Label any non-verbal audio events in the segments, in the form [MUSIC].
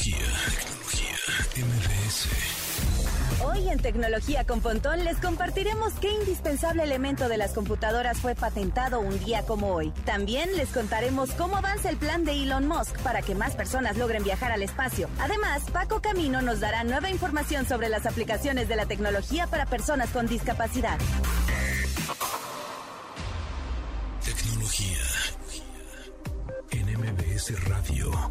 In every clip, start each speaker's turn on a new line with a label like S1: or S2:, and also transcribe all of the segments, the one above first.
S1: Tecnología, tecnología, MBS.
S2: Hoy en Tecnología con Pontón les compartiremos qué indispensable elemento de las computadoras fue patentado un día como hoy. También les contaremos cómo avanza el plan de Elon Musk para que más personas logren viajar al espacio. Además, Paco Camino nos dará nueva información sobre las aplicaciones de la tecnología para personas con discapacidad.
S1: Tecnología. En MBS Radio.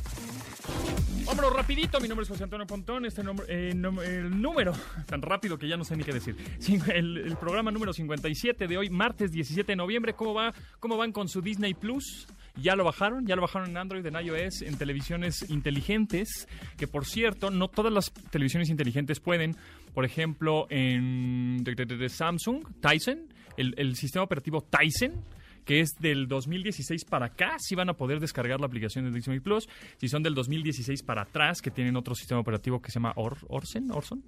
S3: Vámonos rapidito, mi nombre es José Antonio Pontón, este nombre, eh, el número, tan rápido que ya no sé ni qué decir, el, programa número 57 de hoy, martes 17 de noviembre, ¿cómo, va, ¿cómo van con su Disney Plus? Ya lo bajaron, ya lo bajaron en Android, en iOS, en televisiones inteligentes, que por cierto, no todas las televisiones inteligentes pueden, por ejemplo, en Samsung, Tyson, el, el sistema operativo Tyson, que es del 2016 para acá, sí van a poder descargar la aplicación de Disney Plus. Si son del 2016 para atrás, que tienen otro sistema operativo que se llama Or- Orson, Orson,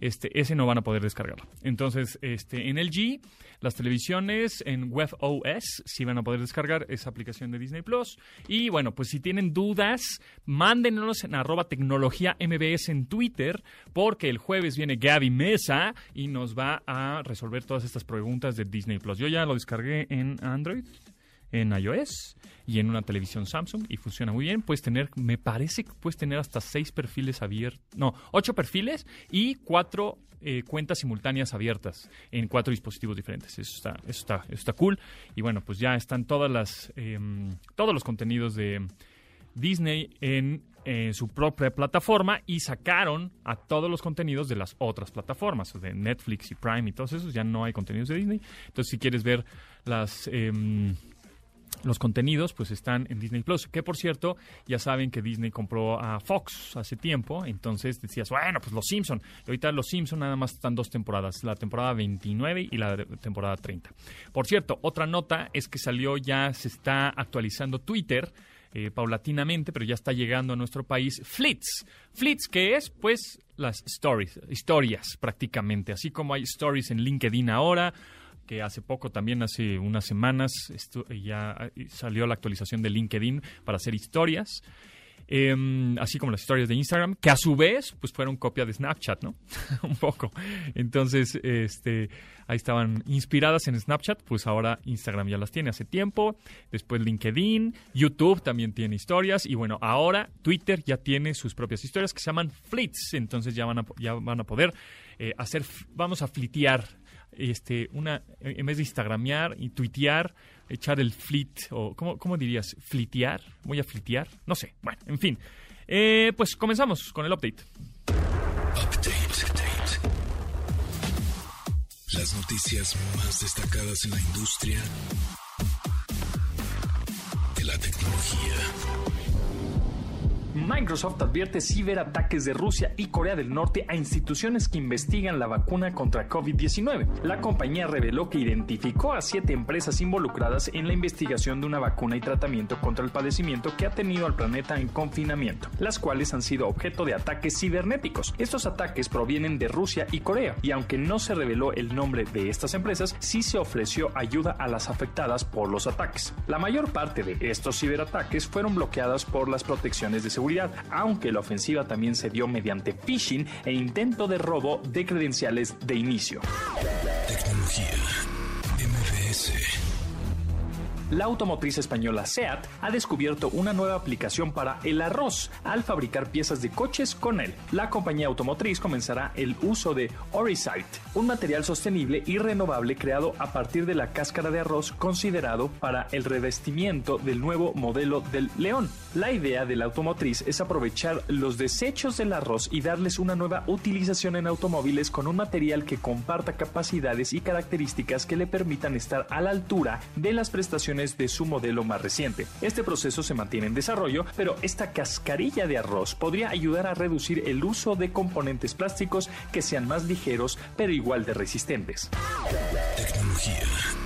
S3: este, ese no van a poder descargarlo. Entonces, este, en LG, las televisiones en WebOS sí van a poder descargar esa aplicación de Disney Plus. Y bueno, pues si tienen dudas, mándenos en arroba tecnología MBS en Twitter, porque el jueves viene Gaby Mesa y nos va a resolver todas estas preguntas de Disney Plus. Yo ya lo descargué en Android en iOS y en una televisión Samsung y funciona muy bien. Puedes tener, me parece que puedes tener hasta seis perfiles abiertos, no, ocho perfiles y cuatro eh, cuentas simultáneas abiertas en cuatro dispositivos diferentes. Eso está, eso está, eso está cool. Y bueno, pues ya están todas las, em, todos los contenidos de Disney en su propia plataforma y sacaron a todos los contenidos de las otras plataformas, de Netflix y Prime y todos esos, ya no hay contenidos de Disney. Entonces, si quieres ver las... los contenidos pues están en Disney Plus, que por cierto, ya saben que Disney compró a Fox hace tiempo, entonces decías, bueno, pues los Simpson. Y ahorita los Simpson nada más están dos temporadas, la temporada 29 y la temporada 30. Por cierto, otra nota es que salió ya se está actualizando Twitter eh, paulatinamente, pero ya está llegando a nuestro país Flits. Flits, que es? Pues las stories, historias prácticamente, así como hay stories en LinkedIn ahora, que hace poco, también hace unas semanas, ya eh, salió la actualización de LinkedIn para hacer historias. Em, así como las historias de Instagram, que a su vez, pues fueron copia de Snapchat, ¿no? [LAUGHS] Un poco. Entonces, este, ahí estaban inspiradas en Snapchat, pues ahora Instagram ya las tiene hace tiempo, después LinkedIn, YouTube también tiene historias, y bueno, ahora Twitter ya tiene sus propias historias que se llaman Flits, entonces ya van a, ya van a poder eh, hacer, vamos a flitear, este, una, en vez de instagramear y tuitear, echar el flit, o ¿cómo, cómo dirías? ¿Flitear? ¿Voy a flitear? No sé. Bueno, en fin. Eh, pues comenzamos con el update.
S1: Update. Update. Las noticias más destacadas en la industria de la tecnología.
S4: Microsoft advierte ciberataques de Rusia y Corea del Norte a instituciones que investigan la vacuna contra COVID-19. La compañía reveló que identificó a siete empresas involucradas en la investigación de una vacuna y tratamiento contra el padecimiento que ha tenido al planeta en confinamiento, las cuales han sido objeto de ataques cibernéticos. Estos ataques provienen de Rusia y Corea, y aunque no se reveló el nombre de estas empresas, sí se ofreció ayuda a las afectadas por los ataques. La mayor parte de estos ciberataques fueron bloqueadas por las protecciones de seguridad, aunque la ofensiva también se dio mediante phishing e intento de robo de credenciales de inicio.
S1: Tecnología. MBS.
S4: La automotriz española SEAT ha descubierto una nueva aplicación para el arroz al fabricar piezas de coches con él. La compañía automotriz comenzará el uso de Orisite, un material sostenible y renovable creado a partir de la cáscara de arroz considerado para el revestimiento del nuevo modelo del León. La idea de la automotriz es aprovechar los desechos del arroz y darles una nueva utilización en automóviles con un material que comparta capacidades y características que le permitan estar a la altura de las prestaciones de su modelo más reciente. Este proceso se mantiene en desarrollo, pero esta cascarilla de arroz podría ayudar a reducir el uso de componentes plásticos que sean más ligeros pero igual de resistentes.
S1: Tecnología.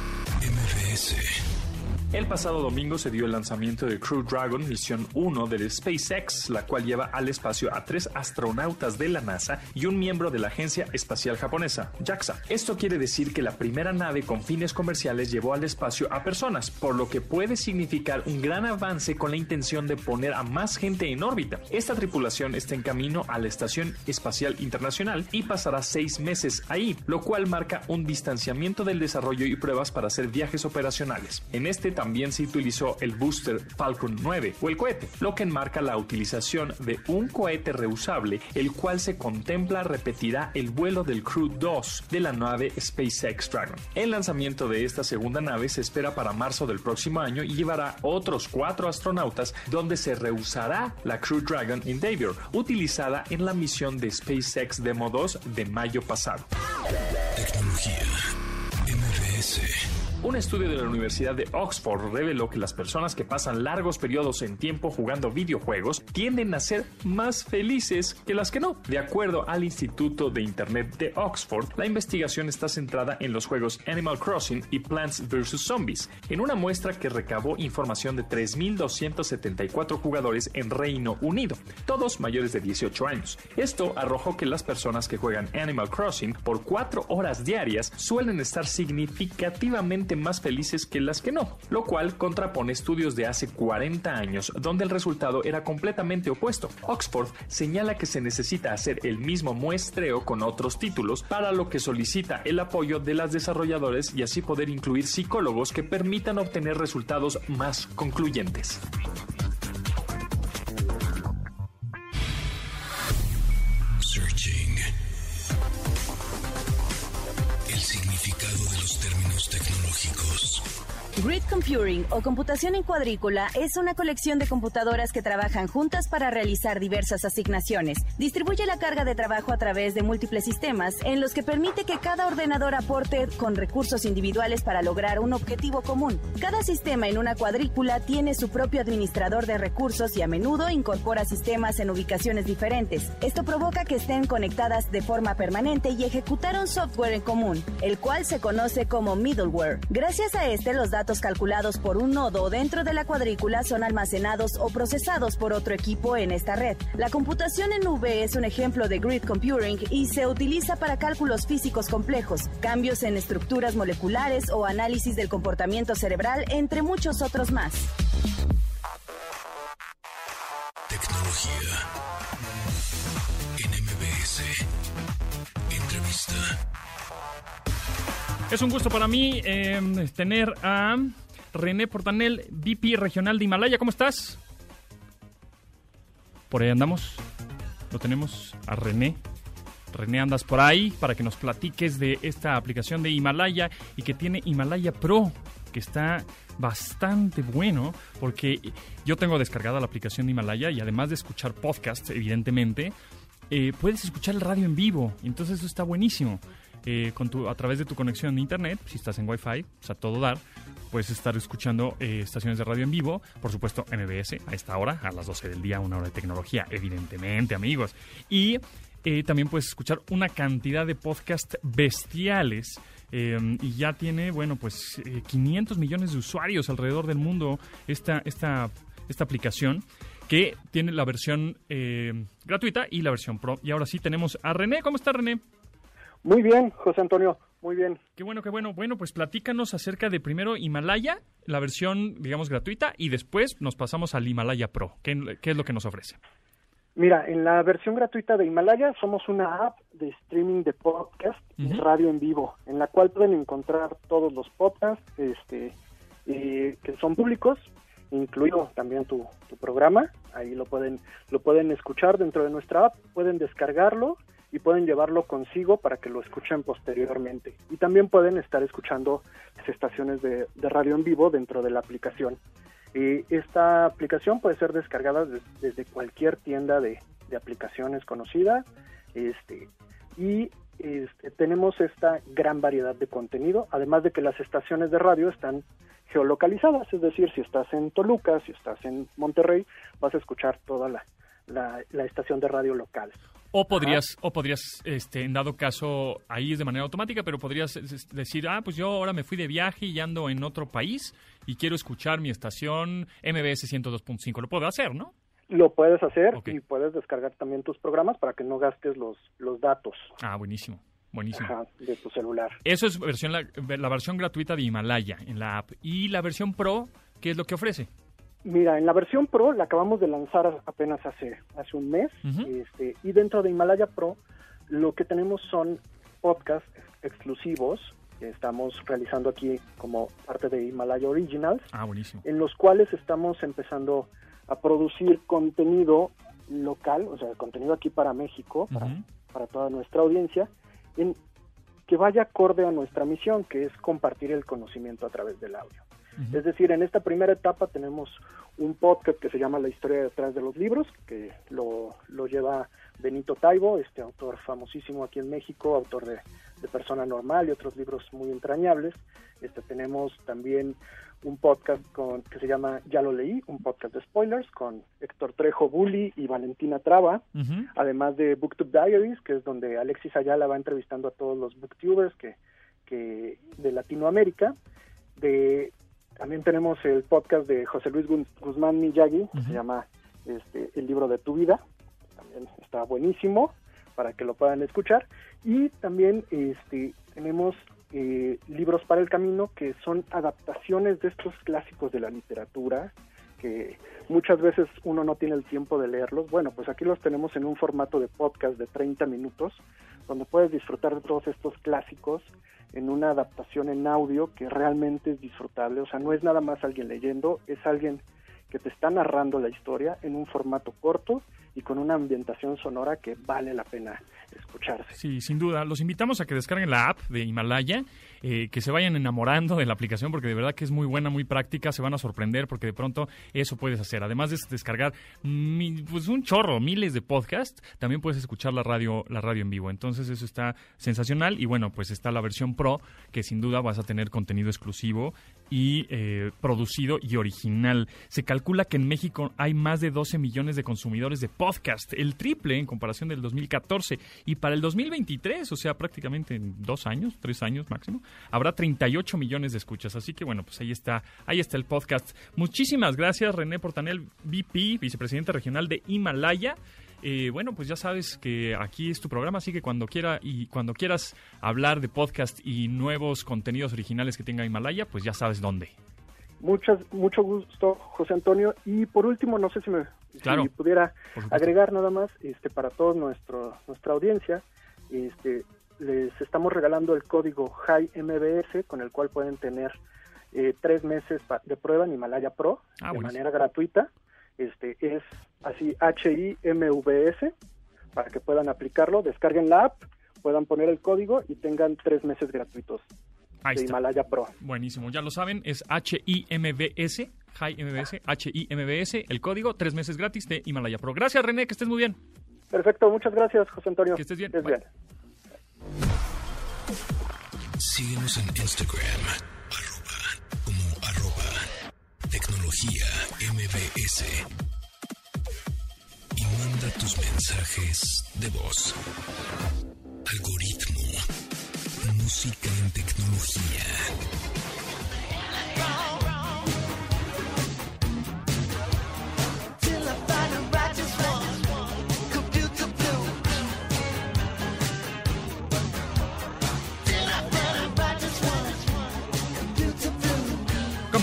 S4: El pasado domingo se dio el lanzamiento de Crew Dragon Misión 1 del SpaceX, la cual lleva al espacio a tres astronautas de la NASA y un miembro de la Agencia Espacial Japonesa, JAXA. Esto quiere decir que la primera nave con fines comerciales llevó al espacio a personas, por lo que puede significar un gran avance con la intención de poner a más gente en órbita. Esta tripulación está en camino a la Estación Espacial Internacional y pasará seis meses ahí, lo cual marca un distanciamiento del desarrollo y pruebas para hacer viajes operacionales. En este también se utilizó el booster Falcon 9 o el cohete, lo que enmarca la utilización de un cohete reusable, el cual se contempla repetirá el vuelo del Crew 2 de la nave SpaceX Dragon. El lanzamiento de esta segunda nave se espera para marzo del próximo año y llevará otros cuatro astronautas donde se reusará la Crew Dragon Endeavour, utilizada en la misión de SpaceX Demo 2 de mayo pasado.
S1: Tecnología.
S4: Un estudio de la Universidad de Oxford reveló que las personas que pasan largos periodos en tiempo jugando videojuegos tienden a ser más felices que las que no. De acuerdo al Instituto de Internet de Oxford, la investigación está centrada en los juegos Animal Crossing y Plants vs. Zombies, en una muestra que recabó información de 3.274 jugadores en Reino Unido, todos mayores de 18 años. Esto arrojó que las personas que juegan Animal Crossing por 4 horas diarias suelen estar significativamente más felices que las que no, lo cual contrapone estudios de hace 40 años donde el resultado era completamente opuesto. Oxford señala que se necesita hacer el mismo muestreo con otros títulos, para lo que solicita el apoyo de las desarrolladores y así poder incluir psicólogos que permitan obtener resultados más concluyentes.
S2: Grid Computing o computación en cuadrícula es una colección de computadoras que trabajan juntas para realizar diversas asignaciones. Distribuye la carga de trabajo a través de múltiples sistemas en los que permite que cada ordenador aporte con recursos individuales para lograr un objetivo común. Cada sistema en una cuadrícula tiene su propio administrador de recursos y a menudo incorpora sistemas en ubicaciones diferentes. Esto provoca que estén conectadas de forma permanente y ejecutar un software en común, el cual se conoce como middleware. Gracias a este, los datos calculados por un nodo dentro de la cuadrícula son almacenados o procesados por otro equipo en esta red. La computación en nube es un ejemplo de grid computing y se utiliza para cálculos físicos complejos, cambios en estructuras moleculares o análisis del comportamiento cerebral, entre muchos otros más.
S3: Es un gusto para mí em, tener a René Portanel, VP regional de Himalaya. ¿Cómo estás? Por ahí andamos. Lo tenemos a René. René, andas por ahí para que nos platiques de esta aplicación de Himalaya y que tiene Himalaya Pro, que está bastante bueno porque yo tengo descargada la aplicación de Himalaya y además de escuchar podcasts, evidentemente, eh, puedes escuchar el radio en vivo. Entonces eso está buenísimo. Eh, con tu, a través de tu conexión de internet, si estás en Wi-Fi, o sea, todo dar, puedes estar escuchando eh, estaciones de radio en vivo, por supuesto MBS a esta hora, a las 12 del día, una hora de tecnología, evidentemente amigos. Y eh, también puedes escuchar una cantidad de podcasts bestiales. y ya tiene, bueno, pues 500 millones de usuarios alrededor del mundo esta, esta, esta aplicación que tiene la versión gratuita y la versión pro. Y ahora sí tenemos a René. ¿Cómo está René?
S5: Muy bien, José Antonio, muy bien.
S3: Qué bueno, qué bueno. Bueno, pues platícanos acerca de primero Himalaya, la versión, digamos, gratuita, y después nos pasamos al Himalaya Pro. ¿Qué, es lo que nos ofrece?
S5: Mira, en la versión gratuita de Himalaya somos una app de streaming de podcast y radio en vivo, en la cual pueden encontrar todos los podcasts este, eh, que son públicos, incluido también tu, tu programa. Ahí lo pueden, lo pueden escuchar dentro de nuestra app, pueden descargarlo y pueden llevarlo consigo para que lo escuchen posteriormente. Y también pueden estar escuchando las estaciones de, radio en vivo dentro de la aplicación. Y esta aplicación puede ser descargada desde cualquier tienda de, aplicaciones conocida. Este, y este, tenemos esta gran variedad de contenido, además de que las estaciones de radio están geolocalizadas, es decir, si estás en Toluca, si estás en Monterrey, vas a escuchar toda la, la, estación de radio local.
S3: O podrías, o podrías, este, en dado caso, ahí es de manera automática, pero podrías decir, ah, pues yo ahora me fui de viaje y ando en otro país y quiero escuchar mi estación MBS 102.5. Lo puedo hacer, ¿no?
S5: Lo puedes hacer y puedes descargar también tus programas para que no gastes los, los datos.
S3: Ah, buenísimo. Buenísimo.
S5: de tu celular.
S3: Eso es versión la, la, versión gratuita de Himalaya en la app. ¿Y la versión Pro, qué es lo que ofrece?
S5: Mira, en la versión Pro la acabamos de lanzar apenas hace, hace un mes. este, y dentro de Himalaya Pro lo que tenemos son podcasts exclusivos que estamos realizando aquí como parte de Himalaya Originals.
S3: Ah, buenísimo.
S5: En los cuales estamos empezando a producir contenido local, o sea, contenido aquí para México, para, para toda nuestra audiencia, en, que vaya acorde a nuestra misión, que es compartir el conocimiento a través del audio. Es decir, en esta primera etapa tenemos un podcast que se llama La historia detrás de los libros, que lo, lo lleva Benito Taibo, este autor famosísimo aquí en México, autor de, de Persona Normal y otros libros muy entrañables. Este, tenemos también un podcast con, que se llama Ya lo leí, un podcast de spoilers con Héctor Trejo Bully y Valentina Traba, además de Booktube Diaries, que es donde Alexis Ayala va entrevistando a todos los booktubers que, que de Latinoamérica. De, también tenemos el podcast de José Luis Guzmán Miyagi, que se llama este, El libro de tu vida, también está buenísimo para que lo puedan escuchar. Y también este, tenemos eh, libros para el camino que son adaptaciones de estos clásicos de la literatura muchas veces uno no tiene el tiempo de leerlos. Bueno, pues aquí los tenemos en un formato de podcast de 30 minutos, donde puedes disfrutar de todos estos clásicos en una adaptación en audio que realmente es disfrutable. O sea, no es nada más alguien leyendo, es alguien que te está narrando la historia en un formato corto y con una ambientación sonora que vale la pena escucharse.
S3: Sí, sin duda. Los invitamos a que descarguen la app de Himalaya, eh, que se vayan enamorando de la aplicación porque de verdad que es muy buena, muy práctica, se van a sorprender porque de pronto eso puedes hacer. Además de descargar pues un chorro, miles de podcasts, también puedes escuchar la radio, la radio en vivo. Entonces eso está sensacional y bueno, pues está la versión Pro que sin duda vas a tener contenido exclusivo y eh, producido y original. Se calcula que en México hay más de 12 millones de consumidores de podcast, el triple en comparación del 2014. Y para el 2023, o sea, prácticamente en dos años, tres años máximo, habrá 38 millones de escuchas. Así que bueno, pues ahí está, ahí está el podcast. Muchísimas gracias, René Portanel, VP, vicepresidente regional de Himalaya. Eh, bueno, pues ya sabes que aquí es tu programa, así que cuando quiera y cuando quieras hablar de podcast y nuevos contenidos originales que tenga Himalaya, pues ya sabes dónde.
S5: Muchas, mucho gusto, José Antonio. Y por último, no sé si me pudiera agregar nada más, este, para toda nuestra audiencia, este, les estamos regalando el código HIGH MBS con el cual pueden tener eh, tres meses de prueba en Himalaya Pro ah, de manera gratuita este es así H-I-M-V-S, para que puedan aplicarlo, descarguen la app, puedan poner el código y tengan tres meses gratuitos de Himalaya Pro.
S3: Buenísimo, ya lo saben, es H-I-M-V-S, H-I-M-V-S, H-I-M-V-S, el código, tres meses gratis de Himalaya Pro. Gracias René, que estés muy bien.
S5: Perfecto, muchas gracias José Antonio.
S3: Que estés bien.
S5: bien.
S1: Síguenos en Instagram Tecnología MBS. Y manda tus mensajes de voz. Algoritmo. Música en tecnología.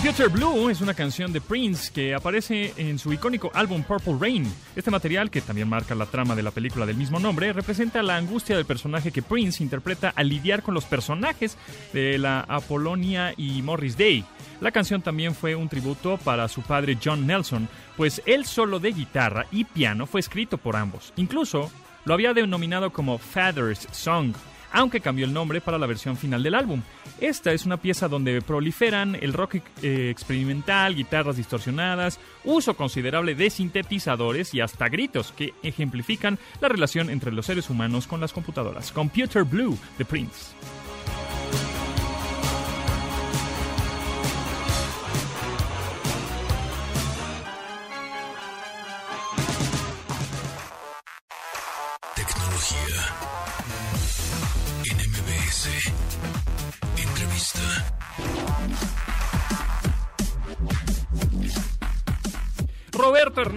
S3: Computer Blue es una canción de Prince que aparece en su icónico álbum Purple Rain. Este material, que también marca la trama de la película del mismo nombre, representa la angustia del personaje que Prince interpreta al lidiar con los personajes de la Apollonia y Morris Day. La canción también fue un tributo para su padre John Nelson, pues el solo de guitarra y piano fue escrito por ambos. Incluso lo había denominado como Father's Song aunque cambió el nombre para la versión final del álbum. Esta es una pieza donde proliferan el rock eh, experimental, guitarras distorsionadas, uso considerable de sintetizadores y hasta gritos que ejemplifican la relación entre los seres humanos con las computadoras. Computer Blue de Prince.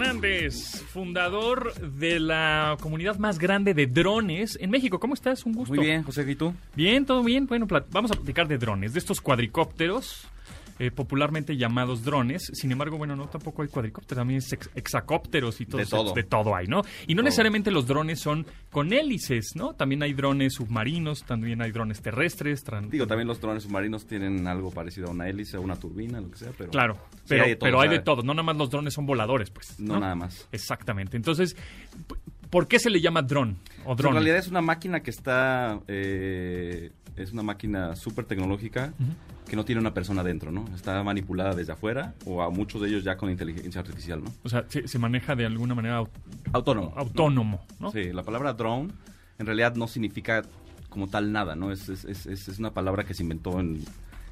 S3: Hernández, fundador de la comunidad más grande de drones en México. ¿Cómo estás? Un gusto.
S6: Muy bien, José, ¿y tú?
S3: Bien, todo bien. Bueno, vamos a platicar de drones, de estos cuadricópteros, eh, popularmente llamados drones. Sin embargo, bueno, no tampoco hay cuadricópteros, también es ex- hexacópteros y todo.
S6: De todo.
S3: De todo hay, ¿no? Y no necesariamente los drones son con hélices, ¿no? También hay drones submarinos, también hay drones terrestres.
S6: Digo, también los drones submarinos tienen algo parecido a una hélice, a una turbina, lo que sea, pero...
S3: Claro,
S6: Sí,
S3: pero,
S6: hay de todo,
S3: pero hay de todo. No nada más los drones son voladores, pues.
S6: No, nada más.
S3: Exactamente. Entonces, ¿por qué se le llama dron o
S6: Pues,
S3: drone?
S6: en realidad es una máquina que está... eh, es una máquina súper tecnológica que no tiene una persona dentro, ¿no? Está manipulada desde afuera o a muchos de ellos ya con inteligencia artificial, ¿no?
S3: O sea, se, se maneja de alguna manera au-
S6: Autónomo. ¿no?
S3: autónomo, ¿no?
S6: Sí, la palabra drone en realidad no significa como tal nada, ¿no? Es, es- es una palabra que se inventó en,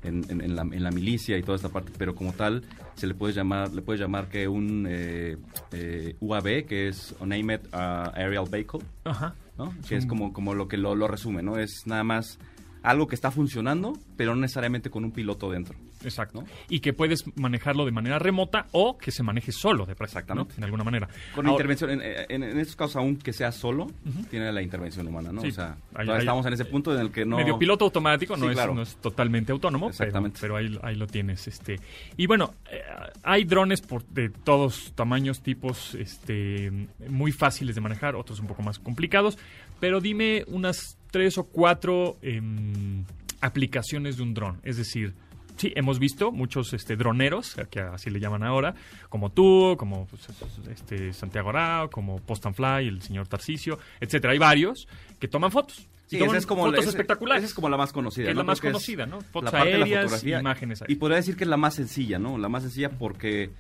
S6: en, en- en la, en la milicia y toda esta parte, pero como tal se le puede llamar, le puede llamar que un eh, eh, UAV, que es Unnamed uh, Aerial Vehicle,
S3: Ajá.
S6: ¿no? Que es como, como lo que lo, lo resume, ¿no? Es nada más algo que está funcionando, pero no necesariamente con un piloto dentro.
S3: Exacto.
S6: ¿no?
S3: Y que puedes manejarlo de manera remota o que se maneje solo, de
S6: Exactamente.
S3: ¿no? De alguna manera.
S6: Con
S3: Ahora-
S6: intervención, en, en- en estos casos, aún que sea solo, tiene la intervención humana, ¿no?
S3: Sí,
S6: o sea,
S3: ahí-
S6: todavía
S3: ahí-
S6: estamos en ese punto en el que no...
S3: Medio piloto automático, no, es,
S6: claro.
S3: no es totalmente autónomo, pero,
S6: Exactamente.
S3: pero ahí, ahí lo tienes. este Y bueno, eh, hay drones por, de todos tamaños, tipos, este muy fáciles de manejar, otros un poco más complicados. Pero dime unas tres o cuatro em, aplicaciones de un dron. Es decir, sí, hemos visto muchos este, droneros, que así le llaman ahora, como tú, como pues, este, Santiago Arao, como Post and Fly, el señor Tarcisio, etcétera. Hay varios que toman fotos. Y
S6: Sí,
S3: toman
S6: esa es como
S3: fotos
S6: esa-
S3: espectaculares.
S6: Esa es como la más conocida.
S3: Es
S6: ¿no?
S3: la más conocida, ¿no? Fotos
S6: la parte de la
S3: aéreas,
S6: fotografía.
S3: imágenes
S6: Y
S3: aéreas.
S6: podría decir que es la más sencilla, ¿no? La más sencilla porque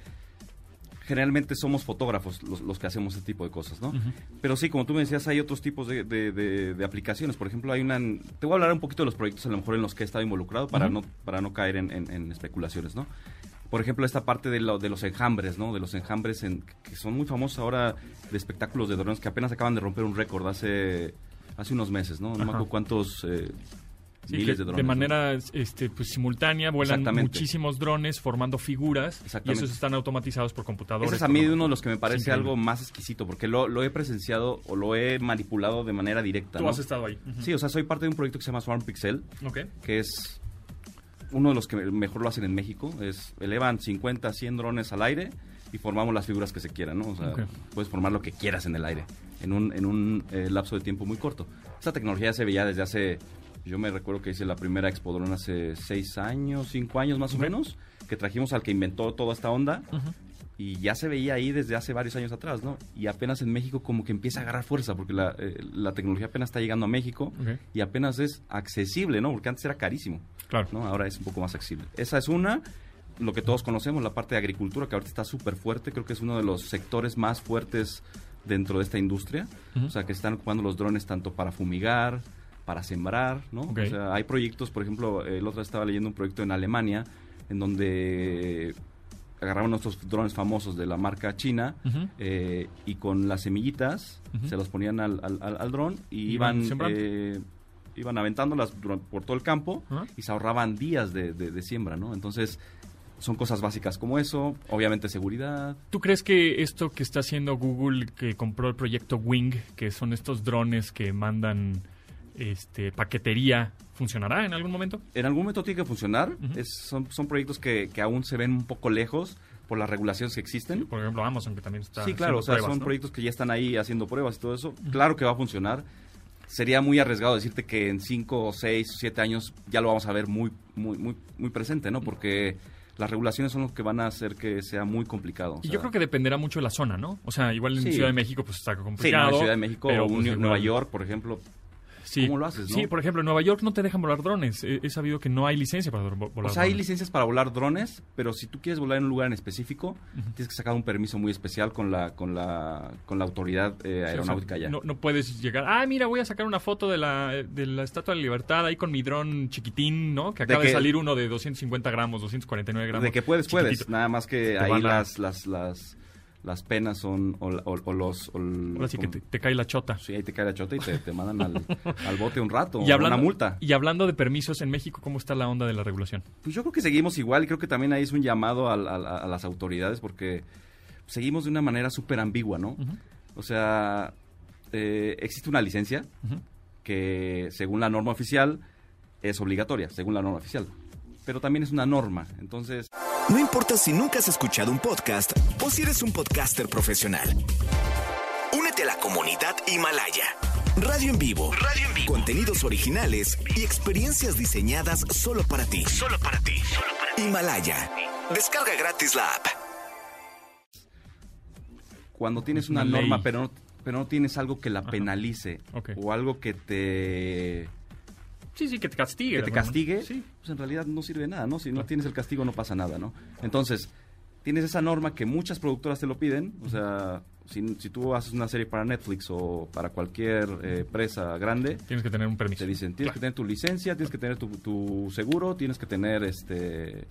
S6: generalmente somos fotógrafos los, los que hacemos ese tipo de cosas, ¿no? Pero sí, como tú me decías, hay otros tipos de, de- de- de aplicaciones. Por ejemplo, hay una... Te voy a hablar un poquito de los proyectos a lo mejor en los que he estado involucrado para, no, para no caer en, en- en especulaciones, ¿no? Por ejemplo, esta parte de, lo- de los enjambres, ¿no? De los enjambres en- que son muy famosos ahora de espectáculos de drones que apenas acaban de romper un récord hace, hace unos meses, ¿no? No me acuerdo cuántos... eh,
S3: Sí,
S6: miles de drones.
S3: de manera este, pues, simultánea vuelan muchísimos drones formando figuras y esos están automatizados por computadores.
S6: Ese es a mí uno de los que me parece
S3: increíble.
S6: algo más exquisito, porque lo, lo he presenciado o lo he manipulado de manera directa.
S3: Tú
S6: ¿no?
S3: has estado ahí.
S6: Sí, o sea, soy parte de un proyecto que se llama Swarm Pixel, que es uno de los que mejor lo hacen en México. Es elevan 50, 100 drones al aire y formamos las figuras que se quieran, ¿no? O sea, puedes formar lo que quieras en el aire, en un, en un eh, lapso de tiempo muy corto. Esta tecnología se veía desde hace, yo me recuerdo que hice la primera Expo Drone hace 6 años, 5 años más o menos, que trajimos al que inventó toda esta onda y ya se veía ahí desde hace varios años atrás, ¿no? Y apenas en México como que empieza a agarrar fuerza, porque la, eh, la tecnología apenas está llegando a México y apenas es accesible, ¿no? Porque antes era carísimo,
S3: Claro.
S6: ¿no? Ahora es un poco más accesible. Esa es una, lo que todos conocemos, la parte de agricultura, que ahorita está súper fuerte, creo que es uno de los sectores más fuertes dentro de esta industria, o sea, que están ocupando los drones tanto para fumigar, para sembrar, ¿no? O sea, hay proyectos, por ejemplo, el otro día estaba leyendo un proyecto en Alemania, en donde agarraron nuestros drones famosos de la marca china eh, y con las semillitas se los ponían al, al, al- dron y
S3: Iban
S6: eh, iban aventándolas por todo el campo y se ahorraban días de, de- de siembra, ¿no? Entonces son cosas básicas como eso, obviamente seguridad.
S3: ¿Tú crees que esto que está haciendo Google, que compró el proyecto Wing, que son estos drones que mandan este, paquetería, funcionará en algún momento?
S6: En algún momento tiene que funcionar, es- son, son proyectos que, que aún se ven un poco lejos por las regulaciones que existen.
S3: Por ejemplo, Amazon, que también está.
S6: Sí, claro, o sea,
S3: pruebas,
S6: son
S3: ¿no?
S6: proyectos que ya están ahí haciendo pruebas y todo eso. Claro que va a funcionar. Sería muy arriesgado decirte que en 5 o 6 o 7 años ya lo vamos a ver muy, muy, muy, muy presente, ¿no? Porque las regulaciones son lo que van a hacer que sea muy complicado. o
S3: Y yo creo que dependerá mucho de la zona, ¿no? O sea, igual en
S6: Sí.
S3: Ciudad de México pues está
S6: Sí,
S3: complicado.
S6: no, en Ciudad de México
S3: pero,
S6: o
S3: pues, igual-
S6: Nueva York, por ejemplo,
S3: Sí.
S6: ¿Cómo lo haces, no?
S3: Sí, por ejemplo, en Nueva York no te dejan volar drones. He, he sabido que no hay licencia para vo- volar
S6: O sea, hay
S3: drones.
S6: licencias para volar drones, pero si tú quieres volar en un lugar en específico, tienes que sacar un permiso muy especial con la con la con la autoridad eh,
S3: Sí, o sea,
S6: aeronáutica ya.
S3: No, no puedes llegar. Ah, mira, voy a sacar una foto de la, de la Estatua de la Libertad ahí con mi dron chiquitín, ¿no? Que acaba de,
S6: que-
S3: salir uno de 250 gramos, 249 gramos.
S6: de que puedes, puedes. Nada más que ahí las las las las penas son o, o- o los... o
S3: Ahora sí que te, te cae la chota.
S6: Sí, ahí te cae la chota y te, te mandan al, [LAUGHS] al bote un rato,
S3: Y hablando,
S6: una multa.
S3: y hablando de permisos en México, ¿cómo está la onda de la regulación?
S6: Pues yo creo que seguimos igual y creo que también ahí es un llamado a, las autoridades porque seguimos de una manera súper ambigua, ¿no? O sea, eh, existe una licencia que según la norma oficial es obligatoria, según la norma oficial. Pero también es una norma, entonces...
S1: No importa si nunca has escuchado un podcast o si eres un podcaster profesional. Únete a la comunidad Himalaya. Radio en vivo. Radio en vivo. Contenidos originales y experiencias diseñadas solo para ti. Solo para ti. Himalaya. Descarga gratis la app.
S6: cuando tienes
S3: Es
S6: una,
S3: una
S6: norma pero no, pero no tienes algo que la
S3: Ajá.
S6: penalice
S3: Ok.
S6: o algo que te,
S3: Sí, sí, que te castigue.
S6: que te castigue.
S3: Sí.
S6: pues en realidad no sirve de nada, ¿no? Si no tienes el castigo no pasa nada, ¿no? Entonces, tienes esa norma que muchas productoras te lo piden, o sea, si, si tú haces una serie para Netflix o para cualquier eh, empresa grande,
S3: Tienes que tener un permiso.
S6: te dicen, tienes que tener tu licencia, tienes que tener tu, tu seguro, tienes que tener este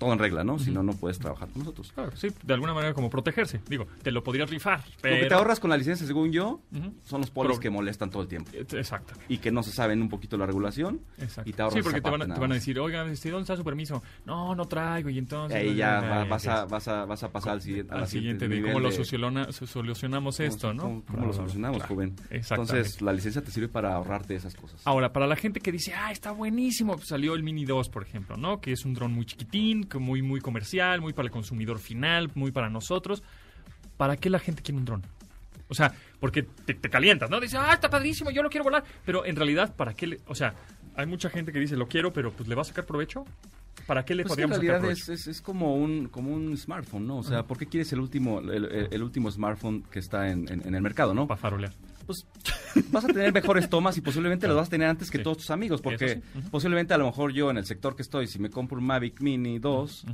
S6: todo en regla, ¿no? Si no, no puedes trabajar con nosotros.
S3: Claro, sí, de alguna manera como protegerse. Digo, te lo podrías rifar, pero...
S6: Lo que te ahorras con la licencia, según yo, son los polis
S3: Pero-
S6: que molestan todo el tiempo.
S3: Eh, Exactamente.
S6: y que no se saben un poquito la regulación
S3: Exacto.
S6: y te ahorras
S3: sí, porque te van, a, te van a decir, oigan, este, ¿dónde está su permiso? No, no traigo, y entonces...
S6: ahí ya
S3: ay,
S6: vas, a, vas, a, vas a pasar al siguiente,
S3: al siguiente de
S6: nivel
S3: cómo lo soluciona- solucionamos
S6: cómo-
S3: esto, ¿no?
S6: cómo, lo solucionamos,
S3: claro.
S6: joven. Entonces, la licencia te sirve para ahorrarte esas cosas.
S3: Ahora, para la gente que dice, ah, está buenísimo, pues salió el Mini 2, por ejemplo, ¿no? Que es un dron muy chiquitín, muy, muy comercial, muy para el consumidor final, muy para nosotros. ¿Para qué la gente quiere un dron? O sea, porque te, te calientas, ¿no? Dice, ah, está padrísimo, yo lo quiero volar. Pero en realidad, ¿para qué le...? O sea, hay mucha gente que dice, lo quiero, pero pues le va a sacar provecho. ¿Para qué le
S6: Pues en
S3: podríamos sacar
S6: realidad es, es, es como un como un smartphone, ¿no? O sea, ¿por qué quieres el último el, el- el último smartphone que está en, en- en el mercado, no?
S3: Para farolear.
S6: Pues [LAUGHS] vas a tener mejores tomas y posiblemente los vas a tener antes que
S3: Sí.
S6: todos tus amigos, porque posiblemente a lo mejor yo en el sector que estoy, si me compro un Mavic Mini 2,
S3: Ujú.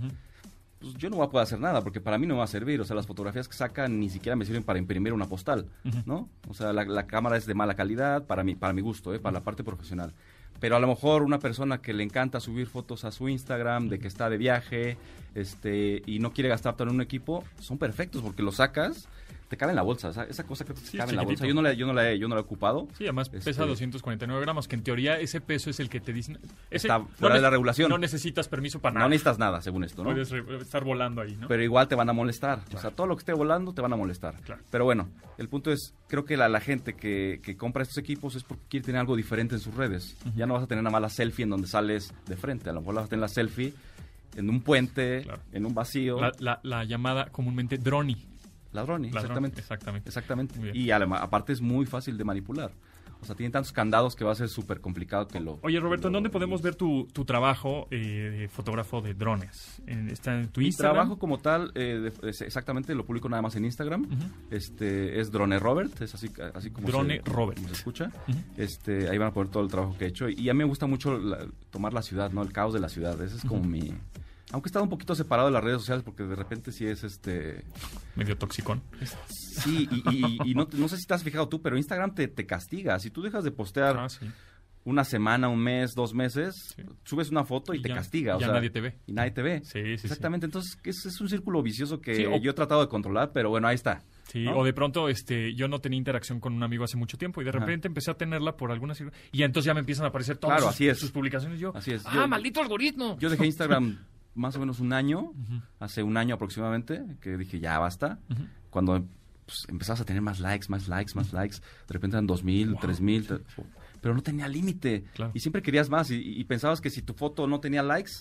S6: pues yo no voy a poder hacer nada, porque para mí no me va a servir. O sea, las fotografías que sacan ni siquiera me sirven para imprimir una postal. ¿no? O sea, la, la cámara es de mala calidad para mi, para mi gusto, ¿eh? para la parte profesional. Pero a lo mejor una persona que le encanta subir fotos a su Instagram, de que está de viaje, este, y no quiere gastar todo en un equipo, son perfectos porque lo sacas, te cabe en la bolsa. o sea, esa cosa que te
S3: Sí,
S6: cabe en la bolsa. Yo no la, yo no la he, yo no la he ocupado.
S3: Sí, además
S6: Este-
S3: pesa 249 gramos, que en teoría ese peso es el que te dicen... Ese,
S6: Está fuera de la regulación.
S3: No necesitas permiso para
S6: No
S3: nada.
S6: necesitas nada, según esto, ¿no?
S3: Puedes estar volando ahí, ¿no?
S6: pero igual te van a molestar. O sea, todo lo que esté volando te van a molestar.
S3: Claro.
S6: Pero bueno, el punto es, creo que la, la gente que, que compra estos equipos es porque quiere tener algo diferente en sus redes. Ya no vas a tener nada más la selfie en donde sales de frente. A lo mejor vas a tener la selfie en un puente,
S3: Claro.
S6: en un vacío.
S3: La, la- la llamada comúnmente droni.
S6: Ladroni,
S3: Ladrón,
S6: exactamente.
S3: exactamente.
S6: Exactamente.
S3: Bien.
S6: Y además, aparte es muy fácil de manipular. O sea, tiene tantos candados que va a ser súper complicado que lo...
S3: Oye, Roberto, ¿en dónde podemos ver tu, tu trabajo eh, de fotógrafo de drones? ¿Está en tu
S6: Mi
S3: Instagram?
S6: trabajo como tal, eh, de- es exactamente, lo publico nada más en Instagram. Este es Drone Robert, es así, así como,
S3: Drone
S6: se,
S3: Robert.
S6: como se escucha. Este, ahí van a poner todo el trabajo que he hecho. Y a mí me gusta mucho la- tomar la ciudad, ¿no? El caos de la ciudad. Ese es como mi. Aunque he estado un poquito separado de las redes sociales porque de repente sí es este.
S3: Medio toxicón.
S6: Sí, y, y- y no, no sé si te has fijado tú, pero Instagram te, te castiga. Si tú dejas de postear
S3: Ah, sí.
S6: una semana, un mes, dos meses,
S3: Sí.
S6: subes una foto y,
S3: Y
S6: te
S3: ya-
S6: castiga. o
S3: ya
S6: sea,
S3: nadie te ve.
S6: Y nadie te ve.
S3: Sí, sí, sí.
S6: Exactamente. Entonces es, es un círculo vicioso que
S3: o-
S6: yo he tratado de controlar, pero bueno, ahí está.
S3: Sí,
S6: ¿no?
S3: o de pronto este, yo no tenía interacción con un amigo hace mucho tiempo y de
S6: Ajá.
S3: repente empecé a tenerla por alguna y entonces ya me empiezan a aparecer todas
S6: Claro,
S3: sus,
S6: así es.
S3: sus publicaciones yo.
S6: Así es.
S3: Ah,
S6: Yo-
S3: maldito algoritmo.
S6: Yo dejé Instagram [LAUGHS] más o menos un año, hace un año aproximadamente, que dije ya basta. Cuando pues, empezabas a tener más likes, más likes, más likes, de repente eran 2000,
S3: Wow.
S6: 3000, te- pero no tenía límite.
S3: Claro.
S6: Y siempre querías más y, y pensabas que si tu foto no tenía likes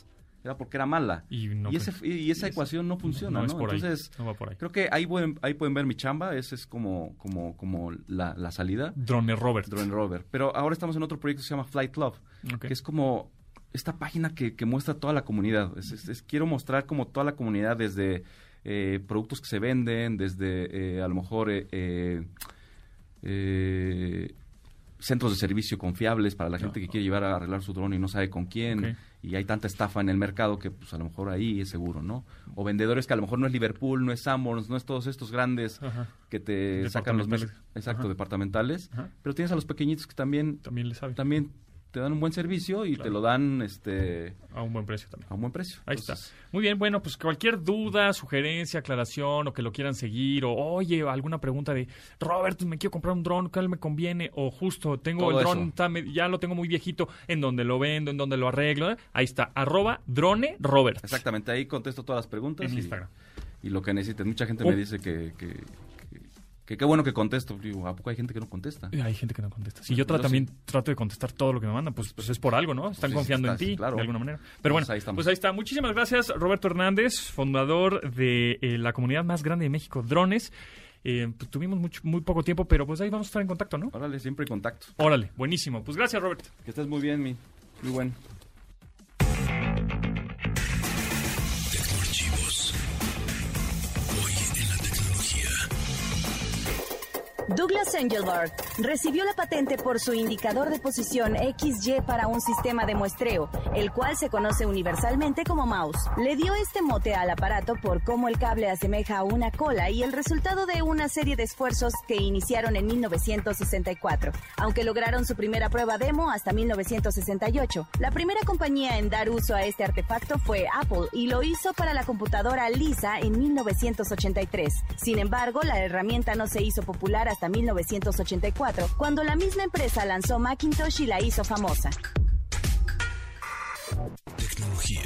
S6: era porque era mala.
S3: Y, no
S6: y, ese, y esa ecuación no funciona,
S3: no
S6: ¿no? Entonces,
S3: no va por ahí.
S6: creo que ahí pueden, ahí pueden ver mi chamba, esa es como, como, como la, la salida.
S3: Drone Robert.
S6: Drone Rover. Pero ahora estamos en otro proyecto que se llama Flight Love,
S3: Ok.
S6: que es como esta página que, que muestra toda la comunidad. Es- es- es- quiero mostrar como toda la comunidad desde eh, productos que se venden, desde eh, a lo mejor eh, eh, centros de servicio confiables para la gente que quiere llevar a arreglar su dron y no sabe con quién. Y hay tanta estafa en el mercado que pues a lo mejor ahí es seguro, ¿no? O vendedores que a lo mejor no es Liverpool, no es Sanborns, no es todos estos grandes
S3: Ajá.
S6: que te sacan los exacto,
S3: Ajá.
S6: departamentales,
S3: Ajá.
S6: pero tienes a los pequeñitos que también
S3: También le sabe.
S6: también te dan un buen servicio y te lo dan este
S3: a un buen precio también.
S6: A un buen precio.
S3: Ahí está. Muy bien, bueno, pues cualquier duda, sugerencia, aclaración o que lo quieran seguir o oye, alguna pregunta de Robert, me quiero comprar un dron, ¿cuál me conviene? O justo, tengo el dron, ya lo tengo muy viejito, ¿en donde lo vendo? ¿En donde lo arreglo? Ahí está, arroba drone Robert.
S6: Exactamente, ahí contesto todas las preguntas. En Instagram. Y lo que necesiten. Mucha gente me oh. dice que que qué bueno que contesto. Digo, ¿a poco hay gente que no contesta?
S3: Hay gente que no contesta. Si yo también trato de contestar todo lo que me mandan, pues, pues es por algo, ¿no? Están confiando en ti, de alguna manera. Pero pues bueno, pues ahí está. Muchísimas gracias, Roberto Hernández, fundador de eh, la comunidad más grande de México, Drones. Eh, pues tuvimos mucho, muy poco tiempo, pero pues ahí vamos a estar en contacto, ¿no?
S6: Órale, siempre en contacto.
S3: Órale, buenísimo. Pues gracias, Roberto.
S6: Que estés muy bien, mi. Muy bueno.
S2: Douglas Engelbart recibió la patente por su indicador de posición XY para un sistema de muestreo, el cual se conoce universalmente como mouse. Le dio este mote al aparato por cómo el cable asemeja a una cola y el resultado de una serie de esfuerzos que iniciaron en 1964, aunque lograron su primera prueba demo hasta 1968. La primera compañía en dar uso a este artefacto fue Apple y lo hizo para la computadora Lisa en 1983. Sin embargo, la herramienta no se hizo popular hasta 1984, cuando la misma empresa lanzó Macintosh y la hizo famosa. Tecnología,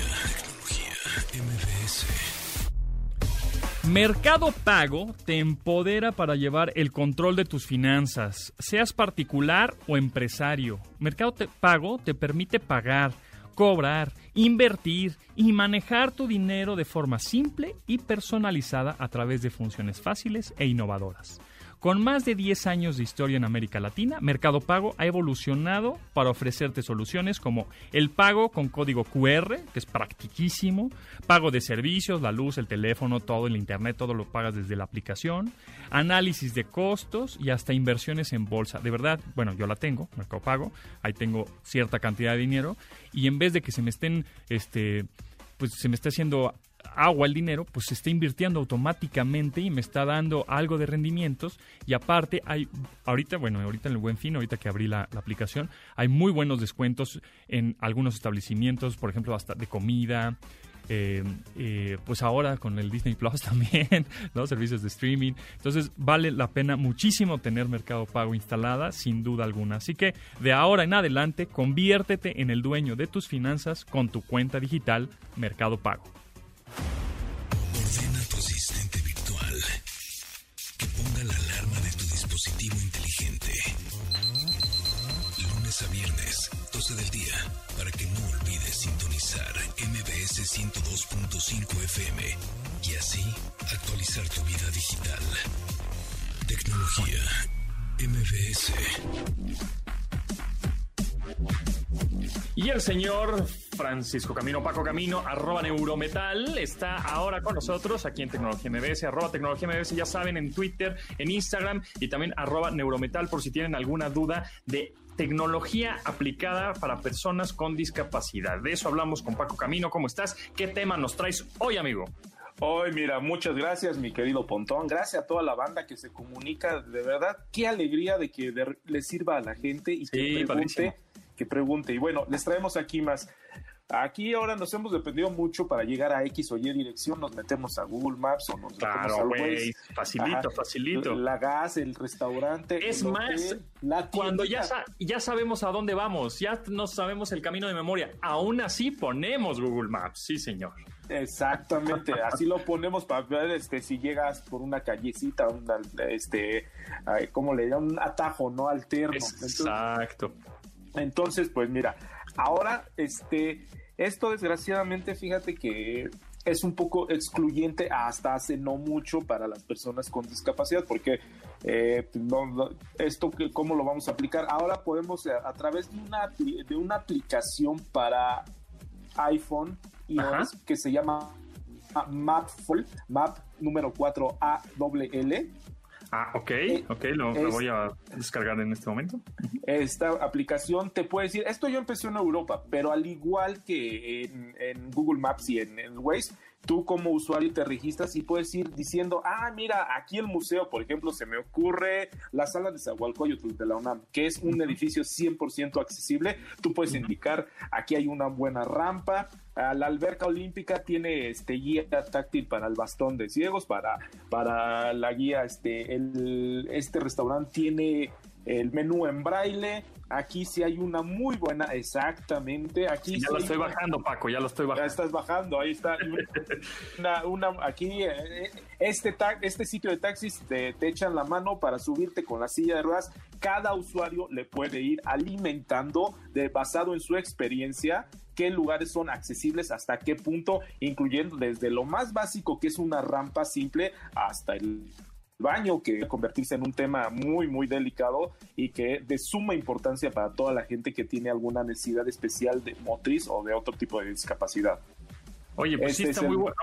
S3: Mercado Pago te empodera para llevar el control de tus finanzas, seas particular o empresario. Mercado Pago te permite pagar, cobrar, invertir y manejar tu dinero de forma simple y personalizada a través de funciones fáciles e innovadoras. Con más de 10 años de historia en América Latina, Mercado Pago ha evolucionado para ofrecerte soluciones como el pago con código QR, que es practiquísimo, pago de servicios, la luz, el teléfono, todo el internet, todo lo pagas desde la aplicación, análisis de costos y hasta inversiones en bolsa. De verdad, bueno, yo la tengo, Mercado Pago, ahí tengo cierta cantidad de dinero y en vez de que se me estén este pues se me esté haciendo agua el dinero, pues se está invirtiendo automáticamente y me está dando algo de rendimientos. Y aparte, hay ahorita, bueno, ahorita en el buen fin, ahorita que abrí la, aplicación, hay muy buenos descuentos en algunos establecimientos, por ejemplo, hasta de comida. Eh, eh, pues ahora con el Disney Plus [LAUGHS] también, los servicios de streaming. Entonces vale la pena muchísimo tener Mercado Pago instalada, sin duda alguna. Así que de ahora en adelante, conviértete en el dueño de tus finanzas con tu cuenta digital Mercado Pago.
S7: 12 del día, para que no olvides sintonizar MBS 102.5 FM y así actualizar tu vida digital. Tecnología MBS.
S3: Y el señor Francisco Camino, Paco Camino, arroba Neurometal, está ahora con nosotros aquí en Tecnología MBS, arroba Tecnología MBS, ya saben, en Twitter, en Instagram y también arroba Neurometal por si tienen alguna duda de tecnología aplicada para personas con discapacidad. De eso hablamos con Paco Camino. ¿Cómo estás? ¿Qué tema nos traes hoy, amigo?
S8: Hoy, mira, muchas gracias, mi querido Pontón. Gracias a toda la banda que se comunica. De verdad, qué alegría de que le sirva a la gente y que pregunte que pregunte. Y bueno, les traemos aquí más. Aquí ahora nos hemos dependido mucho para llegar a X o Y dirección, nos metemos a Google Maps o nos
S3: claro, metemos Facilito, facilito.
S8: La gas, el restaurante.
S3: Es más, cuando ya, ya sabemos a dónde vamos, ya no sabemos el camino de memoria, aún así ponemos Google Maps, sí señor.
S8: Exactamente, [LAUGHS] así lo ponemos para ver este si llegas por una callecita, este, ¿cómo le llaman? Un atajo, ¿no? Alterno.
S3: Exacto.
S8: Entonces, pues mira, ahora este, esto desgraciadamente, fíjate que es un poco excluyente hasta hace no mucho para las personas con discapacidad, porque eh, esto cómo lo vamos a aplicar. Ahora podemos eh, a, través de una, de una aplicación para iPhone y que se llama Mapful, Map número 4 AWL.
S3: Ah, ok, eh, ok, lo, voy a descargar en este momento.
S8: Esta aplicación te puede decir, esto yo empecé en Europa, pero al igual que en, Google Maps y en, Waze, tú como usuario te registras y puedes ir diciendo, ah, mira, aquí el museo, por ejemplo, se me ocurre la sala de Zahualcoyotl de la UNAM, que es un edificio 100% accesible. Tú puedes indicar, aquí hay una buena rampa, la alberca olímpica tiene este guía táctil para el bastón de ciegos, para, para la guía, este, el, este restaurante tiene el menú en braille. Aquí sí hay una muy buena, exactamente. Aquí
S3: ya
S8: lo
S3: estoy bajando, Paco, ya lo estoy bajando.
S8: Ya estás bajando, ahí está. [LAUGHS] Una, aquí, eh, este, este sitio de taxis te, te, echan la mano para subirte con la silla de ruedas. Cada usuario le puede ir alimentando de, basado en su experiencia qué lugares son accesibles, hasta qué punto, incluyendo desde lo más básico que es una rampa simple hasta el baño, que convertirse en un tema muy, muy delicado y que de suma importancia para toda la gente que tiene alguna necesidad especial de motriz o de otro tipo de discapacidad.
S3: Oye, pues sí, este está muy bueno.